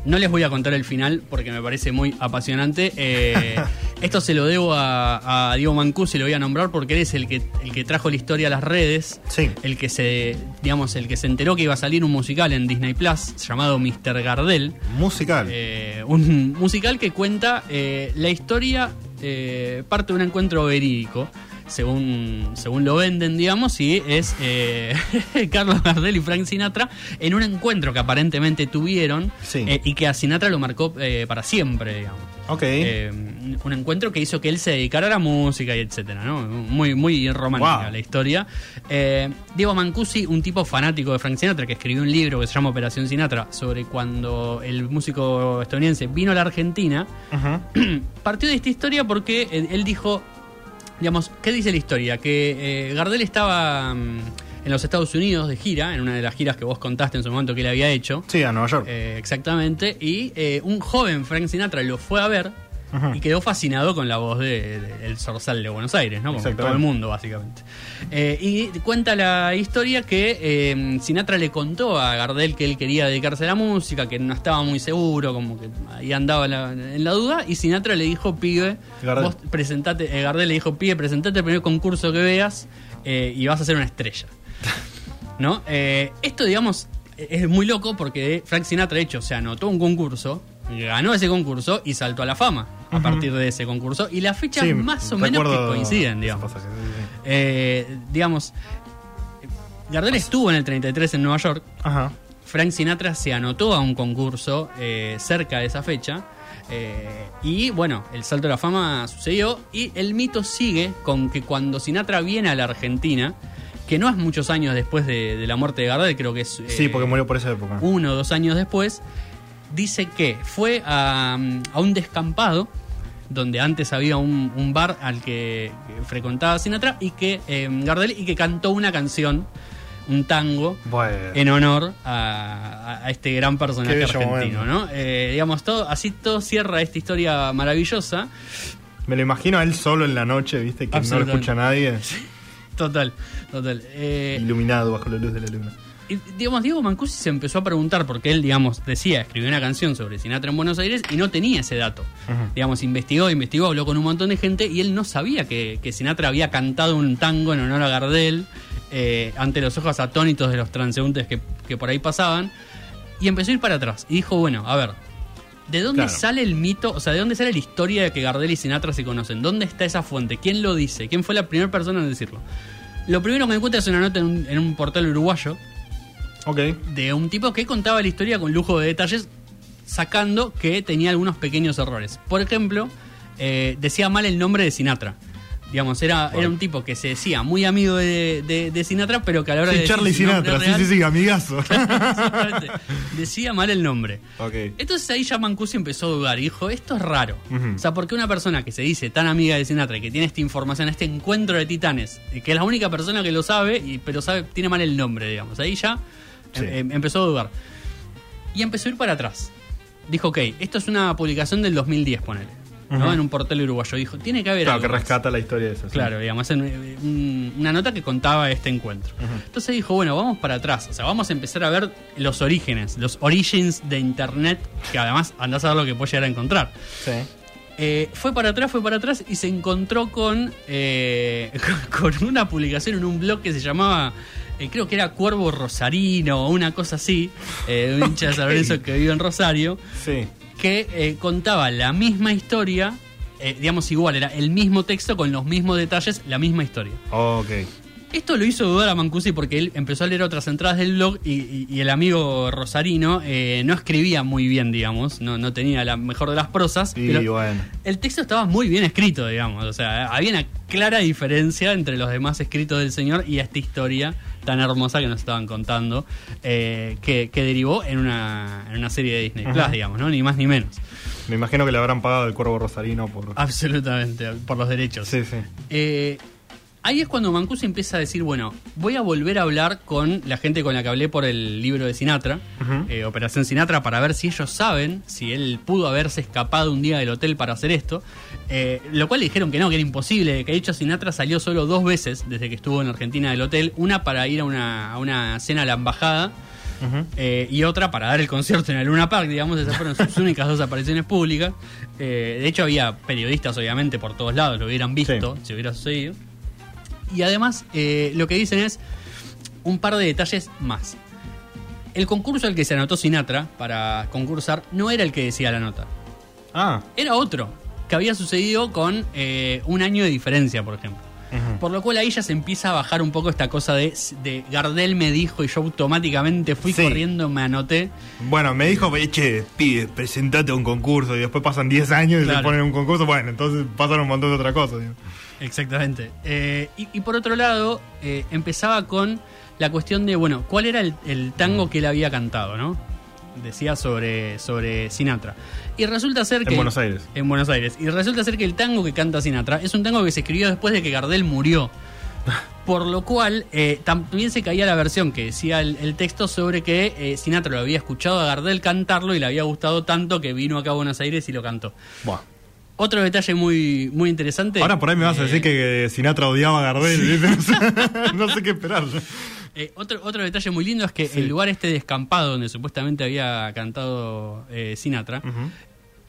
no les voy a contar el final porque me parece muy apasionante. Eh, <laughs> esto se lo debo a, a Diego Mancusi, lo voy a nombrar porque él es el que, el que trajo la historia a las redes. Sí. El que se, digamos, el que se enteró que iba a salir un musical en Disney Plus llamado Mr. Gardel. Musical. Eh, un musical que cuenta eh, la historia, parte de un encuentro verídico, según, según lo venden, digamos, y es eh, <laughs> Carlos Gardel y Frank Sinatra en un encuentro que aparentemente tuvieron Sí. eh, y que a Sinatra lo marcó eh, para siempre, digamos. ok. Un encuentro que hizo que él se dedicara a la música y etcétera, ¿no? Muy, muy romántica Wow. la historia. Diego Mancusi, un tipo fanático de Frank Sinatra, que escribió un libro que se llama Operación Sinatra, sobre cuando el músico estadounidense vino a la Argentina, <clears throat> partió de esta historia porque él dijo, digamos, ¿qué dice la historia? Que eh, Gardel estaba mm, en los Estados Unidos de gira, en una de las giras que vos contaste en su momento que él había hecho. Sí, a Nueva York. Eh, exactamente. Y eh, un joven Frank Sinatra lo fue a ver Y quedó fascinado con la voz de, de- el zorzal de Buenos Aires, ¿no? Como Exactamente. todo el mundo, básicamente. Eh, y cuenta la historia que eh, Sinatra le contó a Gardel que él quería dedicarse a la música, que no estaba muy seguro, como que ahí andaba en la, en la duda. Y Sinatra le dijo, pibe, Gardel. vos presentate, eh, Gardel le dijo, pibe, presentate al primer concurso que veas eh, y vas a ser una estrella. ¿no? Eh, esto, digamos, es muy loco porque Frank Sinatra, de hecho, se anotó un concurso, ganó ese concurso y saltó a la fama a partir de ese concurso. Y las fechas Sí, más o menos que coinciden, digamos. pasaje, sí, sí, sí. Eh, digamos, Gardel estuvo en el 33 en Nueva York. Ajá. Frank Sinatra se anotó a un concurso eh, cerca de esa fecha. eh, y bueno, el salto de la fama sucedió. Y el mito sigue con que cuando Sinatra viene a la Argentina, que no es muchos años después de, de la muerte de Gardel, creo que es. Sí, eh, porque murió por esa época. uno o dos años después, dice que fue a, a un descampado donde antes había un, un bar al que, frecuentaba Sinatra y que eh, Gardel y que cantó una canción, un tango, Bueno. en honor a, a- este gran personaje argentino. ¿no? Eh, digamos, todo, así todo cierra esta historia maravillosa. Me lo imagino a él solo en la noche, viste, que no lo escucha nadie. <laughs> Total, total. Eh, Iluminado bajo la luz de la luna. Digamos, Diego Mancusi se empezó a preguntar porque él, digamos, decía, escribió una canción sobre Sinatra en Buenos Aires y no tenía ese dato. Digamos, investigó, investigó, habló con un montón de gente y él no sabía que, que Sinatra había cantado un tango en honor a Gardel eh, ante los ojos atónitos de los transeúntes que, que por ahí pasaban. Y empezó a ir para atrás. Y dijo, bueno, a ver, ¿de dónde Claro. sale el mito? O sea, ¿de dónde sale la historia de que Gardel y Sinatra se conocen? ¿Dónde está esa fuente? ¿Quién lo dice? ¿Quién fue la primera persona en decirlo? Lo primero que me encuentro es una nota en un, en un portal uruguayo Ok. de un tipo que contaba la historia con lujo de detalles, sacando que tenía algunos pequeños errores. Por ejemplo, eh, decía mal el nombre de Sinatra. Digamos, era, era un tipo que se decía muy amigo de, de- de Sinatra, pero que a la hora Sí, de Charlie Sinatra, sí, real, sí, sí, amigazo. <laughs> decía mal el nombre. ok. Entonces ahí ya Mancusi empezó a dudar y dijo, esto es raro. O sea, porque una persona que se dice tan amiga de Sinatra y que tiene esta información, este encuentro de titanes, y que es la única persona que lo sabe, y, pero sabe, tiene mal el nombre, digamos. Ahí ya Sí. em- em- empezó a dudar. Y empezó a ir para atrás. Dijo, ok, esto es una publicación del 2010, ponele. ¿no? Ujú. En un portal uruguayo. Dijo, tiene que haber Claro, algo que más". rescata la historia de eso. sí. Claro, digamos, en, un- una nota que contaba este encuentro. Entonces dijo, bueno, vamos para atrás, o sea, vamos a empezar a ver los orígenes, los origins de Internet, que además andás a ver lo que puede llegar a encontrar. Sí. Eh, fue para atrás, fue para atrás y se encontró con, eh, <laughs> con una publicación en un blog que se llamaba, eh, creo que era Cuervo Rosarino o una cosa así, eh, un hincha de <laughs> San Lorenzo que vive en Rosario Sí. que eh, contaba la misma historia, digamos igual, era el mismo texto con los mismos detalles, la misma historia. Ok. Esto lo hizo dudar a Mancusi porque él empezó a leer otras entradas del blog y, y- y el amigo Rosarino eh, no escribía muy bien, digamos, no, no tenía la mejor de las prosas, pero bueno. el texto estaba muy bien escrito, digamos, o sea, había una clara diferencia entre los demás escritos del señor y esta historia tan hermosa que nos estaban contando, eh, que, que derivó en una, en una serie de Disney Plus, digamos, ¿no? Ni más ni menos. Me imagino que le habrán pagado el cuervo rosarino por. Absolutamente, por los derechos. Sí, sí. Eh, ahí es cuando Mancusi empieza a decir, bueno, voy a volver a hablar con la gente con la que hablé por el libro de Sinatra, eh, Operación Sinatra, para ver si ellos saben si él pudo haberse escapado un día del hotel para hacer esto. Eh, lo cual le dijeron que no, que era imposible, que de hecho Sinatra salió solo dos veces desde que estuvo en Argentina del hotel, una para ir a una, a una cena a la embajada. Eh, y otra para dar el concierto en el Luna Park, digamos, esas fueron sus <laughs> únicas dos apariciones públicas. De hecho, había periodistas, obviamente, por todos lados, lo hubieran visto si hubiera sucedido. Y además, eh, lo que dicen es un par de detalles más. El concurso al que se anotó Sinatra para concursar no era el que decía la nota, Ah. era otro, que había sucedido con eh, un año de diferencia, por ejemplo. Por lo cual ahí ya se empieza a bajar un poco esta cosa de, de Gardel me dijo y yo automáticamente fui Sí. corriendo, me anoté. Bueno, me dijo, che, pibe, presentate a un concurso y después pasan 10 años y Claro. se ponen un concurso. Bueno, entonces pasan un montón de otra cosa. digo. Exactamente. Eh, y, y por otro lado, eh, empezaba con la cuestión de, bueno, ¿cuál era el, el tango que él había cantado, no? Decía sobre, sobre Sinatra. Y resulta ser que... En Buenos Aires. En Buenos Aires. Y resulta ser que el tango que canta Sinatra es un tango que se escribió después de que Gardel murió. <laughs> Por lo cual, eh, también se caía la versión que decía el, el texto sobre que eh, Sinatra lo había escuchado a Gardel cantarlo y le había gustado tanto que vino acá a Buenos Aires y lo cantó. Buah. Otro detalle muy, muy interesante. Ahora por ahí me vas a eh, decir que Sinatra odiaba a Gardel. ¿viste? <laughs> <laughs> no sé qué esperar. Eh, otro, otro detalle muy lindo es que Sí. el lugar este descampado donde supuestamente había cantado eh, Sinatra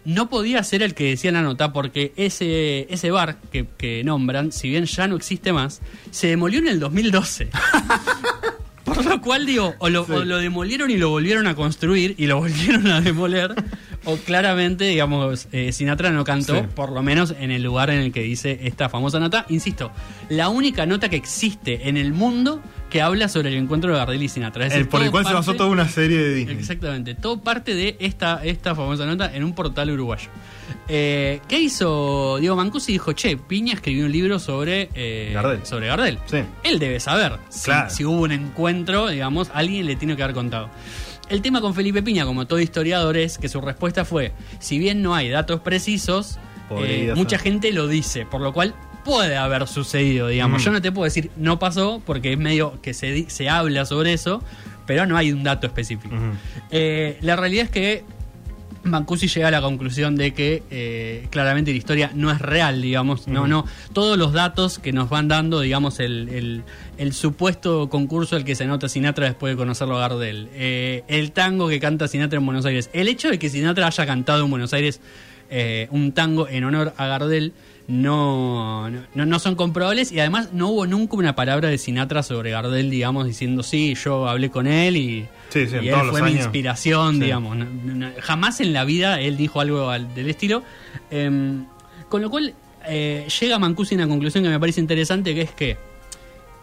no podía ser el que decía la nota porque ese, ese bar que, que nombran, si bien ya no existe más, se demolió en el 2012. <laughs> Por lo cual digo, o lo, o lo demolieron y lo volvieron a construir y lo <laughs> volvieron a demoler, o claramente, digamos, eh, Sinatra no cantó, Sí. por lo menos en el lugar en el que dice esta famosa nota. Insisto, la única nota que existe en el mundo que habla sobre el encuentro de Gardel y Sinatra. Es El, decir, por el cual se basó toda una serie de Disney. Exactamente, todo parte de esta, esta famosa nota en un portal uruguayo. Eh, ¿Qué hizo Diego Mancusi? Dijo, che, Piña escribió un libro sobre, eh, Gardel. sobre Gardel. Sí. Él debe saber si, Claro. si hubo un encuentro, digamos, alguien le tiene que haber contado. El tema con Felipe Piña, como todo historiador, es que su respuesta fue, si bien no hay datos precisos, eh, mucha gente lo dice, por lo cual puede haber sucedido, digamos. Mm. Yo no te puedo decir no pasó, porque es medio que se, se habla sobre eso, pero no hay un dato específico. La realidad es que Mancusi llega a la conclusión de que eh, claramente la historia no es real, digamos, no, no, todos los datos que nos van dando, digamos, el, el- el supuesto concurso al que se anota Sinatra después de conocerlo a Gardel, eh, el tango que canta Sinatra en Buenos Aires, el hecho de que Sinatra haya cantado en Buenos Aires eh, un tango en honor a Gardel no, no, no son comprobables. Y además no hubo nunca una palabra de Sinatra sobre Gardel, digamos, diciendo sí, yo hablé con él y, Sí, sí, en y él fue mi inspiración, Sí. digamos. Jamás en la vida él dijo algo al- del estilo. Em, con lo cual eh, llega Mancusi a una conclusión que me parece interesante, que es que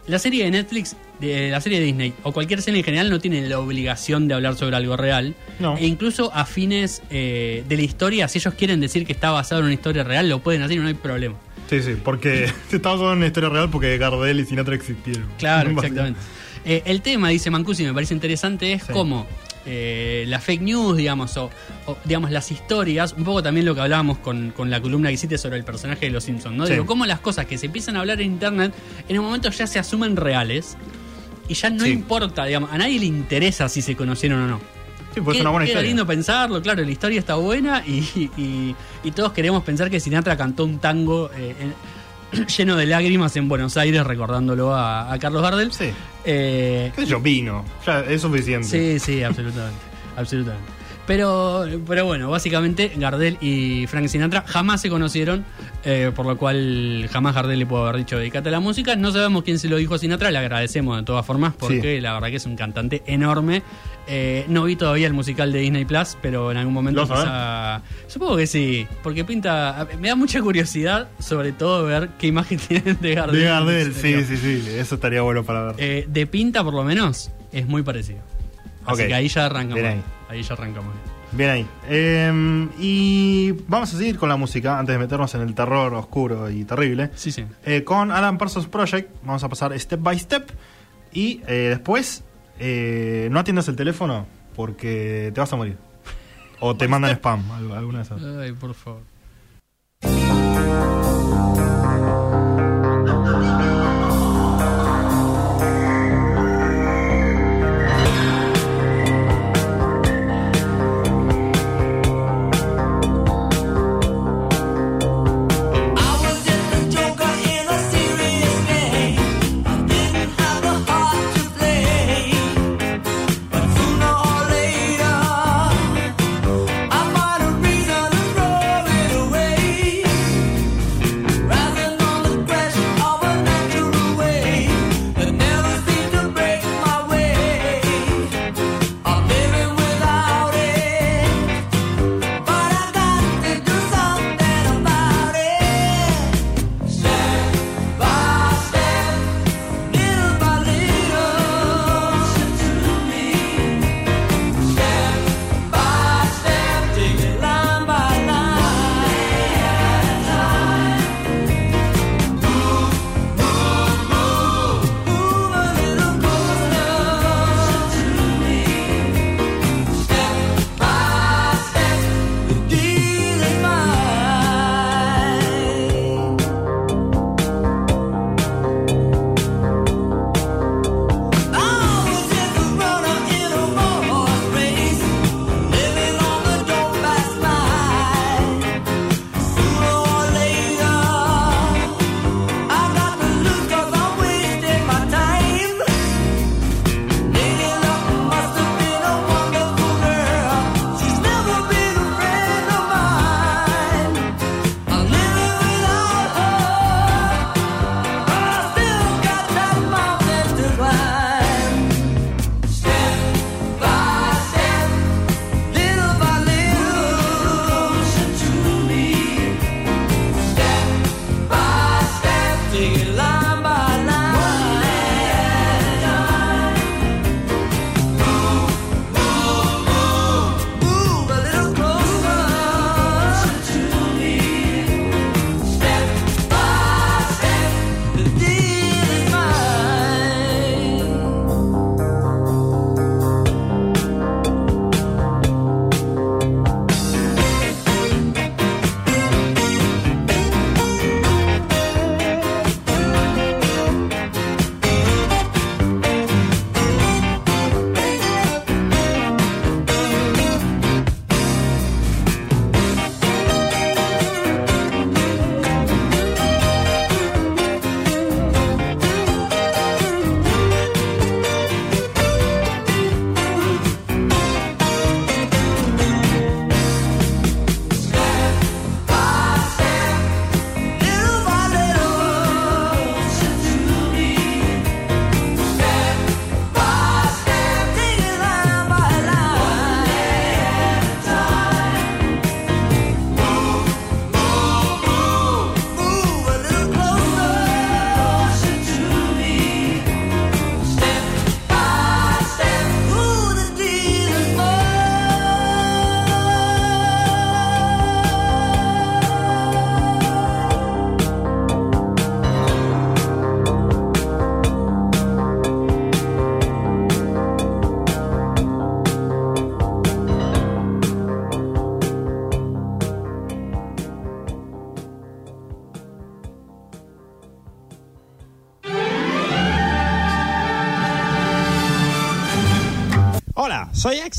la serie de Netflix, de, la serie de Disney, o cualquier serie en general, no tiene la obligación de hablar sobre algo real. No. E incluso a fines eh, de la historia, si ellos quieren decir que está basado en una historia real, lo pueden hacer y no hay problema. Sí, sí, porque <laughs> estamos hablando de una historia real porque Gardel y Sinatra existieron. Claro, <laughs> exactamente. Eh, el tema, dice Mancusi, me parece interesante, es Sí. cómo eh, la fake news, digamos, o, o, digamos las historias, un poco también lo que hablábamos con, con la columna que hiciste sobre el personaje de Los Simpsons, ¿no? Sí. Digo, cómo las cosas que se empiezan a hablar en internet, en un momento ya se asumen reales y ya no Sí. importa, digamos, a nadie le interesa si se conocieron o no. Sí, pues es una buena historia. lindo pensarlo, claro, la historia está buena y, y- y todos queremos pensar que Sinatra cantó un tango eh, en- <clears throat> lleno de lágrimas en Buenos Aires recordándolo a, a Carlos Gardel. Sí. Eh, ¿Qué sé yo? Vino. Ya es suficiente. sí, sí, absolutamente. absolutamente. Pero, pero bueno, básicamente Gardel y Frank Sinatra jamás se conocieron, eh, por lo cual jamás Gardel le pudo haber dicho dedicate a la música. No sabemos quién se lo dijo a Sinatra, le agradecemos de todas formas porque Sí. la verdad que es un cantante enorme. Eh, no vi todavía el musical de Disney Plus, pero en algún momento ¿Lo vas quizá- Supongo que sí, porque pinta. Me da mucha curiosidad, sobre todo, ver qué imagen <laughs> tienen de Gardel. De Gardel, sí, sí, sí. Eso estaría bueno para ver. Eh, de pinta, por lo menos, es muy parecido. Así que ahí ya arrancamos. Ahí. Ya arrancamos. Bien ahí. Eh, y vamos a seguir con la música antes de meternos en el terror oscuro y terrible. Sí, sí. Eh, con Alan Parsons Project vamos a pasar step by step. Y eh, después eh, no atiendas el teléfono porque te vas a morir. O te mandan spam, alguna de esas. Ay, por favor.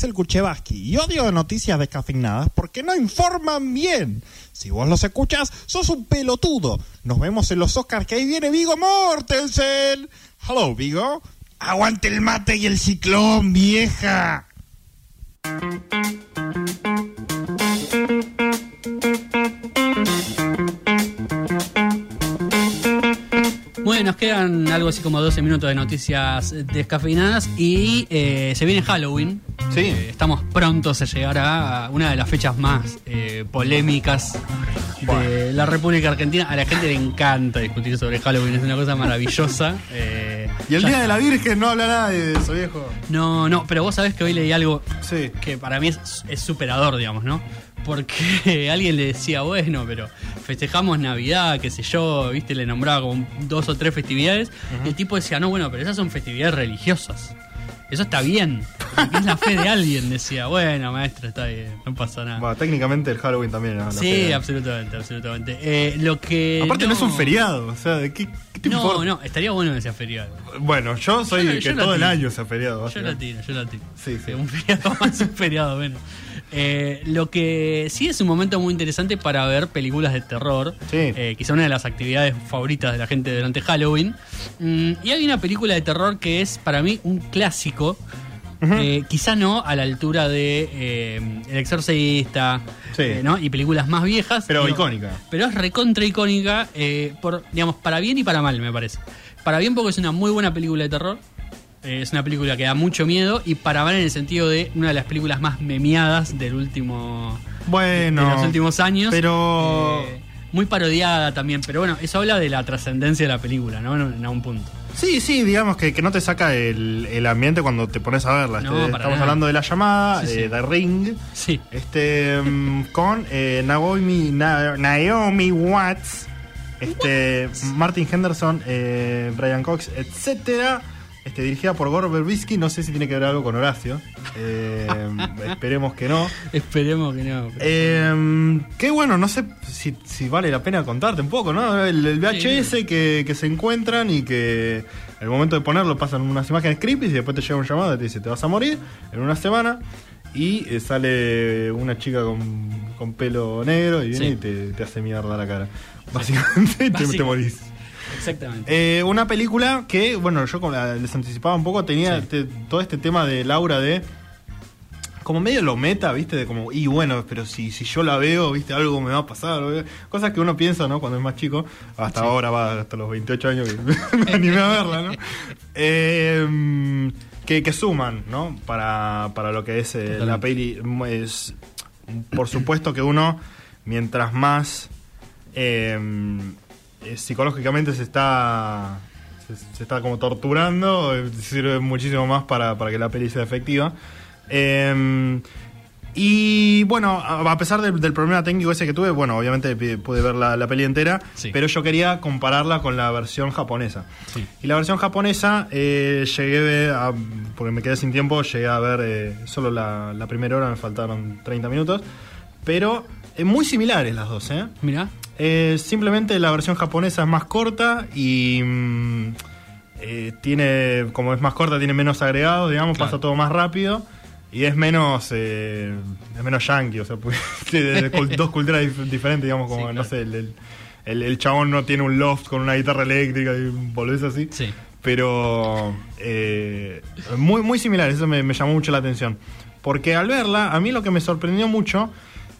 Axel Kuchevaski y odio noticias descafeinadas porque no informan bien. Si vos los escuchas, sos un pelotudo. Nos vemos en los Oscars que ahí viene Vigo Mortensen. Hello, Vigo. Aguante el mate y el ciclón, vieja. Bueno, nos quedan algo así como 12 minutos de noticias descafeinadas y eh, se viene Halloween. Sí. Eh, estamos prontos a llegar a una de las fechas más eh, polémicas de la República Argentina. A la gente le encanta discutir sobre Halloween, es una cosa maravillosa. <laughs> Y el ya- Día de la Virgen no habla nadie de eso, viejo. No, no, pero vos sabés que hoy leí algo Sí. que para mí es, es superador, digamos, ¿no? Porque <laughs> alguien le decía, bueno, pero festejamos Navidad, qué sé yo, viste, le nombraba como dos o tres festividades. Y el tipo decía, no, bueno, pero esas son festividades religiosas. Eso está bien. porque es la fe de alguien, decía, bueno, maestro, está bien, no pasa nada. Bueno, técnicamente el Halloween también. ¿no? Sí, absolutamente, absolutamente. Eh, lo que. Aparte no... es un feriado, o sea, ¿de ¿qué, qué te No, no, estaría bueno que sea feriado. Bueno, yo soy Yo- el que lo todo el año sea feriado. Yo la básicamente. tiro, yo la tiro. Sí, sí. Un feriado <laughs> más, un feriado menos. Eh, lo que sí es un momento muy interesante para ver películas de terror. Sí. Eh, quizá una de las actividades favoritas de la gente durante Halloween. Mm, y hay una película de terror que es para mí un clásico. Eh, quizá no a la altura de El Exorcista Sí. ¿no? y películas más viejas. Pero Digo, icónica. pero es recontra icónica, por, digamos, para bien y para mal, me parece. Para bien porque es una muy buena película de terror. Eh, es una película que da mucho miedo. Y para mal en el sentido de una de las películas más memeadas del último. Bueno, de los últimos años. pero- Eh, muy parodiada también. Pero bueno, eso habla de la trascendencia de la película, ¿no? En, en algún punto. Sí, sí, digamos que, que no te saca el, el ambiente cuando te pones a verla. No, Este, para estamos nada. hablando de la llamada, Sí, sí. eh, The Ring, Sí. este mm, <laughs> con eh, Naomi, Na- Naomi Watts, este Martin Henderson, eh, Brian Cox, etcétera. Este, dirigida por Gore Verbinski, no sé si tiene que ver algo con Horacio. Eh, <laughs> esperemos que no. Esperemos que no. Eh, qué bueno, no sé si, si vale la pena contarte un poco, ¿no? El, el VHS que, que se encuentran y que al momento de ponerlo pasan unas imágenes creepy y después te llega un llamado y te dice te vas a morir en una semana y eh, sale una chica con, con pelo negro y viene Sí. y te, te hace mierda la cara. Básicamente te- morís. Exactamente. Eh, una película que, bueno, yo como la- les anticipaba un poco, tenía Sí. te- todo este tema de Laura de. Como medio lo meta, ¿viste? De como, y bueno, pero si, si yo la veo, ¿viste? Algo me va a pasar. ¿viste? Cosas que uno piensa, ¿no? Cuando es más chico. Hasta ahora va, hasta los 28 años que <laughs> me animé a verla, ¿no? Eh, que, que suman, ¿no? Para, para lo que es eh, la peli. Es, por supuesto que uno, mientras más eh, eh, psicológicamente se está se, se está como torturando eh, sirve muchísimo más para, para que la peli sea efectiva Eh, y bueno, a pesar del, del problema técnico ese que tuve, bueno, obviamente pude ver la, la peli entera, Sí. pero yo quería compararla con la versión japonesa. Sí. Y la versión japonesa eh, llegué a, porque me quedé sin tiempo, llegué a ver eh, solo la, la primera hora, me faltaron 30 minutos, pero muy similares las dos, ¿eh? Mirá. Eh, simplemente la versión japonesa es más corta y mm, eh, tiene, como es más corta, tiene menos agregados, digamos, Claro. pasa todo más rápido y es menos eh, es menos yankee, o sea, pues, <laughs> <laughs> dos culturas dif- diferentes, digamos, como, Sí, no sé, el, el, el- el chabón no tiene un loft con una guitarra eléctrica y boludez así. Sí. Pero eh, muy, muy similar, eso me, me llamó mucho la atención. Porque al verla, a mí lo que me sorprendió mucho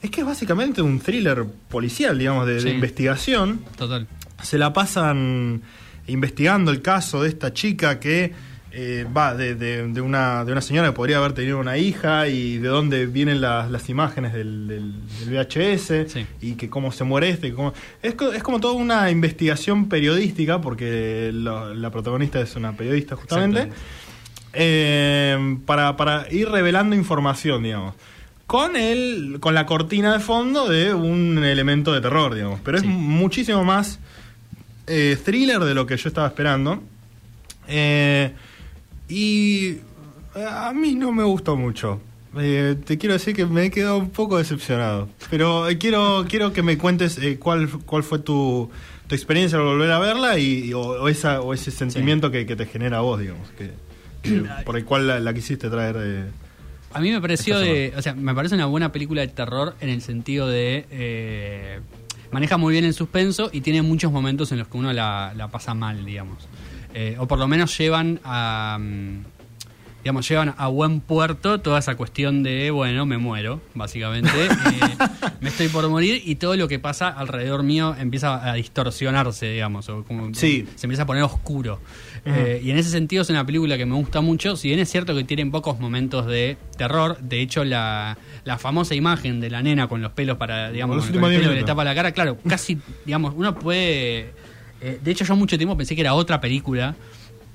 es que es básicamente un thriller policial, digamos, de, de investigación. Total. Se la pasan investigando el caso de esta chica que eh, va de, de- de una, de una señora que podría haber tenido una hija y de dónde vienen las, las imágenes del, del- del VHS Sí. y que cómo se muere este. Cómo, es, es como toda una investigación periodística porque lo- la protagonista es una periodista justamente. Eh, para, para ir revelando información, digamos. Con el, con la cortina de fondo de un elemento de terror, digamos. Pero Sí. es muchísimo más eh, thriller de lo que yo estaba esperando. Eh, y eh, a mí no me gustó mucho. Eh, te quiero decir que me he quedado un poco decepcionado. Pero quiero, quiero que me cuentes cuál, cuál fue tu, tu experiencia al volver a verla y, o, o esa, o ese sentimiento que, que te genera a vos, digamos. Que, que- <clears throat> por el cual la, la quisiste traer eh, A mí me pareció de. O sea, me parece una buena película de terror en el sentido de. eh, maneja muy bien el suspenso y tiene muchos momentos en los que uno la, la pasa mal, digamos. Eh, o por lo menos llevan a. mm, Digamos, llevan a buen puerto toda esa cuestión de, bueno, me muero, básicamente. <laughs> eh, me estoy por morir y todo lo que pasa alrededor mío empieza a distorsionarse, digamos. O como Sí. se empieza a poner oscuro. Eh, y en ese sentido es una película que me gusta mucho. Si bien es cierto que tienen pocos momentos de terror, de hecho la, la famosa imagen de la nena con los pelos para, digamos, Los con últimos el pelo diez que le tapa la cara, claro, casi, <laughs> digamos, uno puede... eh, de hecho yo mucho tiempo pensé que era otra película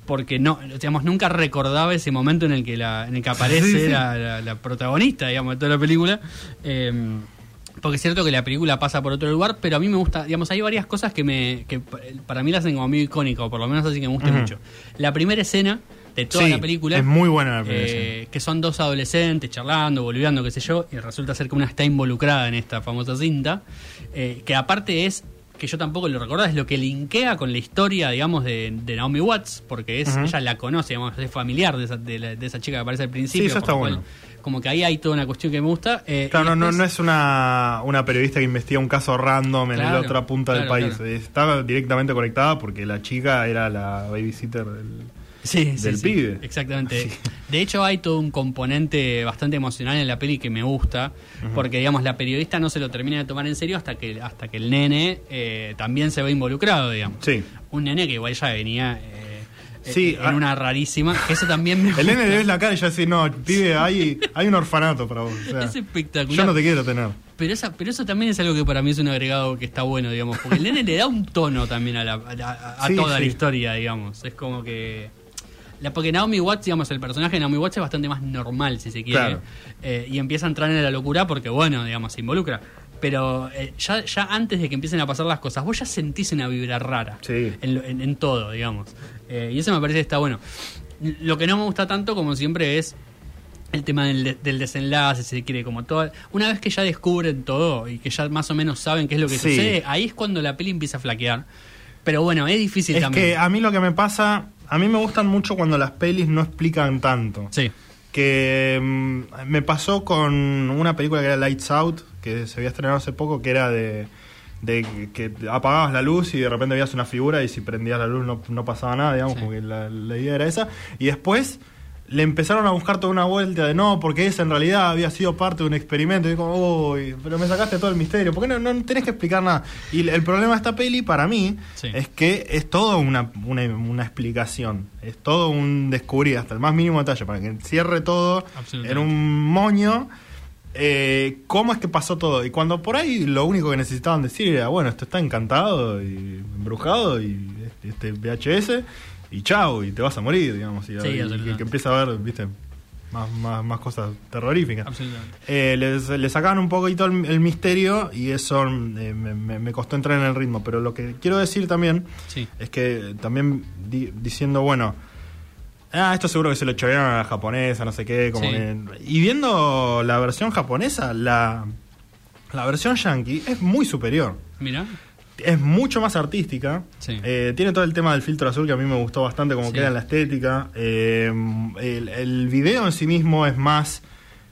porque no, digamos, nunca recordaba ese momento en el que la, en el que <laughs> aparece Sí, sí. La, la- la protagonista, digamos, de toda la película. Eh, porque es cierto que la película pasa por otro lugar, pero a mí me gusta, digamos, hay varias cosas que me que pa- para mí la hacen como muy icónica, o por lo menos así que me gusta mucho. La primera escena de toda Sí, la película es muy buena la primera eh, que son dos adolescentes charlando, boludeando, qué sé yo, y resulta ser que una está involucrada en esta famosa cinta, eh, que aparte es que yo tampoco lo recordaba, es lo que linkea con la historia, digamos, de, de Naomi Watts, porque es, ella la conoce, digamos, es familiar de esa, de la- de esa chica que aparece al principio. Sí, eso está cual, bueno. Como que ahí hay toda una cuestión que me gusta. eh, Claro, no, no, no es una, una periodista que investiga un caso random en Claro, la otra punta del país. claro. Está directamente conectada porque la chica era la babysitter del... Sí, del sí, pibe. Exactamente. <laughs> De hecho, hay todo un componente bastante emocional en la peli que me gusta, porque digamos la periodista no se lo termina de tomar en serio hasta que hasta que el nene eh, también se ve involucrado, digamos. Sí. Un nene que igual ya venía eh, Sí, en ah. una rarísima, ese también me <laughs> El nene le ves la cara y ya decís, no, pibe, hay, hay un orfanato para vos. o sea, Es espectacular. yo no te quiero tener. Pero, esa, pero eso también es algo que para mí es un agregado que está bueno, digamos, porque el nene le da un tono también a, la- a la- a Sí, toda la historia, digamos. Es como que... La, porque Naomi Watts, digamos, el personaje de Naomi Watts es bastante más normal, si se quiere. Claro. eh, y empieza a entrar en la locura porque, bueno, digamos, se involucra. Pero eh, ya, ya antes de que empiecen a pasar las cosas, vos ya sentís una vibra rara Sí. en, en- en todo, digamos. Eh, y eso me parece que está bueno. Lo que no me gusta tanto, como siempre, es el tema del, de- del desenlace, se quiere, como toda... Una vez que ya descubren todo y que ya más o menos saben qué es lo que Sí. sucede, ahí es cuando la peli empieza a flaquear. Pero bueno, es difícil Es también. que a mí lo que me pasa, a mí me gustan mucho cuando las pelis no explican tanto. Sí, Que mm, me pasó con una película que era Lights Out, que se había estrenado hace poco, que era de, de que apagabas la luz y de repente veías una figura y si prendías la luz no, no pasaba nada, digamos, Sí. como que la, la idea era esa. Y después le empezaron a buscar toda una vuelta de no, porque esa en realidad había sido parte de un experimento. Y como, uy, pero me sacaste todo el misterio. ¿Por qué no, no tenés que explicar nada? Y el, problema de esta peli, para mí, Sí. es que es todo una, una, una explicación. Es todo un descubrir hasta el más mínimo detalle para que cierre todo en un moño. Eh, ¿Cómo es que pasó todo? Y cuando por ahí lo único que necesitaban decir era, bueno, esto está encantado y embrujado y este VHS y chao, y te vas a morir, digamos. Y, Sí, y que, empieza a ver, viste, más, más, más cosas terroríficas. absolutamente. Eh, les, le sacaban un poquito el, el misterio y eso eh, me, me- me costó entrar en el ritmo. Pero lo que quiero decir también Sí. es que también di- diciendo, bueno, ah, esto seguro que se lo chorearon a la japonesa, no sé qué. Como Sí. que- y viendo la versión japonesa, la, la versión yankee es muy superior. Mira, Es mucho más artística. Sí. Eh, tiene todo el tema del filtro azul que a mí me gustó bastante, como Sí. queda en la estética. Eh, el, el video en sí mismo es más,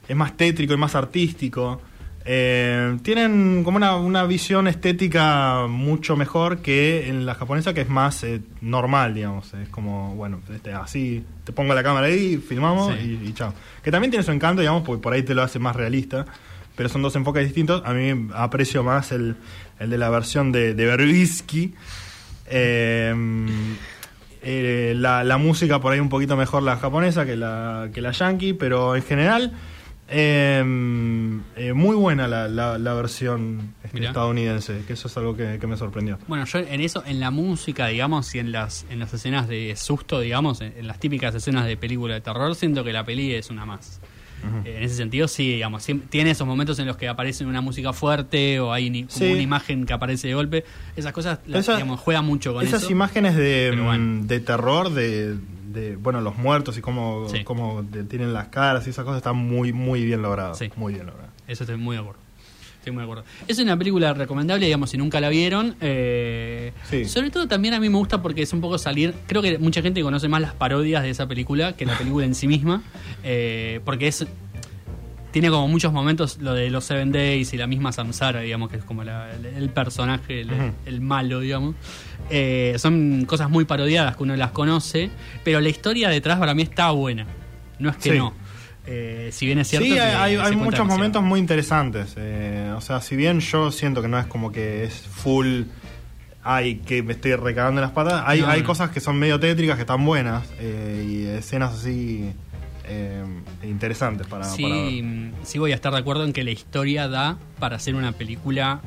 es más tétrico y más artístico. Eh, tienen como una, una visión estética mucho mejor que en la japonesa, que es más eh, normal, digamos. Es como, bueno, este, así te pongo la cámara ahí, filmamos Sí. y, y chao. Que también tiene su encanto, digamos, porque por ahí te lo hace más realista. Pero son dos enfoques distintos. A mí aprecio más el, el de la versión de, de Berbisky. Eh, eh, la, la música por ahí un poquito mejor la japonesa que la, que la yankee, pero en general eh, eh, muy buena la, la, la versión este, estadounidense, que eso es algo que, que me sorprendió. Bueno, yo en eso, en la música, digamos, y en las, en las escenas de susto, digamos, en, en las típicas escenas de película de terror, siento que la peli es una más. Eh, En ese sentido, sí, digamos, tiene esos momentos en los que aparece una música fuerte o hay ni- como Sí. una imagen que aparece de golpe. Esas cosas, las, Esa- digamos, juega mucho con Esas eso. imágenes de, bueno. mm, de terror, de, de, bueno, los muertos y cómo, Sí. cómo tienen las caras y esas cosas están muy, muy bien logradas. Sí. Muy bien logradas. Eso estoy muy de acuerdo. Estoy muy de acuerdo. Es una película recomendable, digamos, si nunca la vieron. eh, Sí. Sobre todo también a mí me gusta porque es un poco salir. Creo que mucha gente conoce más las parodias de esa película que la película en sí misma. eh, porque es. Tiene como muchos momentos, lo de los Seven Days y la misma Samsara, digamos, que es como la- el, el personaje, el, malo, digamos. Eh, son cosas muy parodiadas que uno las conoce, pero la historia detrás para mí está buena. No es que Sí. no. Eh, si bien es cierto Sí, que hay, hay- muchos demasiado. momentos muy interesantes. eh, o sea, si bien yo siento que no es como que es full. Ay, que me estoy recagando en las patas. Hay, No, hay no. cosas que son medio tétricas, que están buenas. y escenas así. Eh, interesantes para, Sí, para ver. sí voy a estar de acuerdo en que la historia da para hacer una película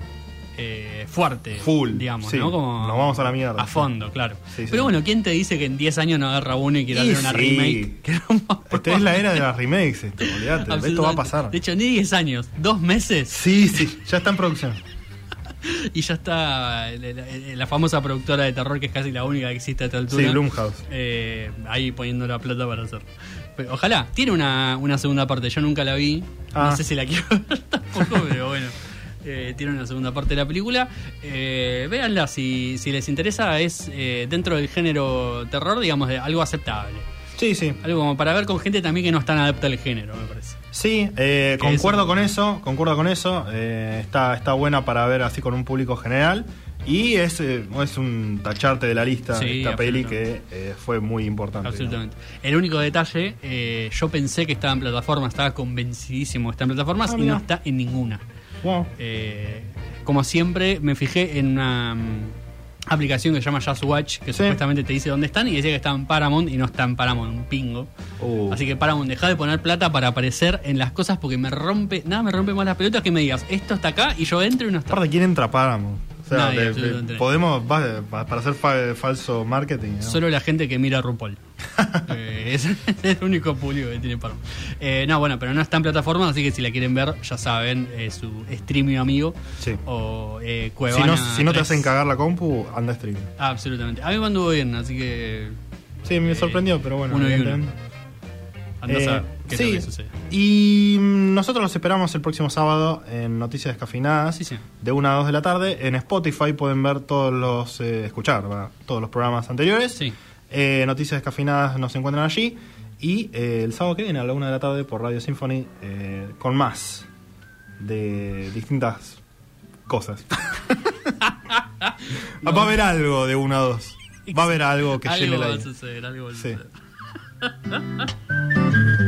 eh, fuerte, Full, digamos, sí. ¿no? Como Nos vamos a la mierda, A sí. fondo, claro. Sí. Pero bueno, ¿quién te dice que en 10 años no agarra uno y quiere hacer una remake? <laughs> Que no Esta es la era de las remakes, esto, olvídate. Esto va a pasar. De hecho, ni 10 años, dos meses Sí, sí, ya está en producción. <laughs> y ya está la, la- la famosa productora de terror que es casi la única que existe a esta altura. Sí, Blumhouse. Eh, ahí poniendo la plata para hacer. Pero ojalá, tiene una, una segunda parte, yo nunca la vi, Ah. no sé si la quiero <laughs> ver tampoco, pero bueno. eh, tiene una segunda parte de la película. Eh, véanla, si, si les interesa, es eh, dentro del género terror, digamos, de algo aceptable. Sí, sí. Algo como para ver con gente también que no es tan adepta al género, me parece. Sí, eh, concuerdo eso- con eso, concuerdo con eso. está, está buena para ver así con un público general. Y es, eh, es un tacharte de la lista Sí, esta peli que eh, fue muy importante. Absolutamente. El único detalle, eh, yo pensé que estaba en plataformas, estaba convencidísimo que está en plataformas Ah, y no está en ninguna. Wow. Eh, como siempre, me fijé en una mm, aplicación que se llama Just Watch, que Sí. supuestamente te dice dónde están y decía que estaba en Paramount y no está en Paramount, un pingo. Uh. Así que Paramount, deja de poner plata para aparecer en las cosas porque me rompe, nada me rompe más las pelotas que me digas, esto está acá y yo entro y no está. Aparte, ¿quién entra Paramount? O sea, Nadie, de- de- absolutamente nadie. podemos, va- para hacer fa- falso marketing. ¿no? Solo la gente que mira a RuPaul. <laughs> Eh, es, <laughs> es el único público que tiene Paramount. Eh, no, bueno, pero no está en plataforma, así que si la quieren ver, ya saben, eh, su streaming amigo Sí. o eh, Si Cuevana no, si no te 3. hacen cagar la compu, anda a stream. Ah, absolutamente. A mí me anduvo bien, así que. Sí, me sorprendió, pero bueno. Uno y uno. Andás a qué sí. Y mm, nosotros los esperamos el próximo sábado en Noticias Descafinadas Sí, sí. de 1 a 2 de la tarde. En Spotify pueden ver todos los, eh, escuchar ¿verdad? todos los programas anteriores. Sí. Eh, Noticias Descafinadas nos encuentran allí. Y eh, el sábado que viene a la 1 de la tarde por Radio Symphony con más de distintas cosas. <laughs> Va a haber algo de 1 a 2. Va a haber algo que algo llene la va a idea. suceder, algo va a Sí. <laughs>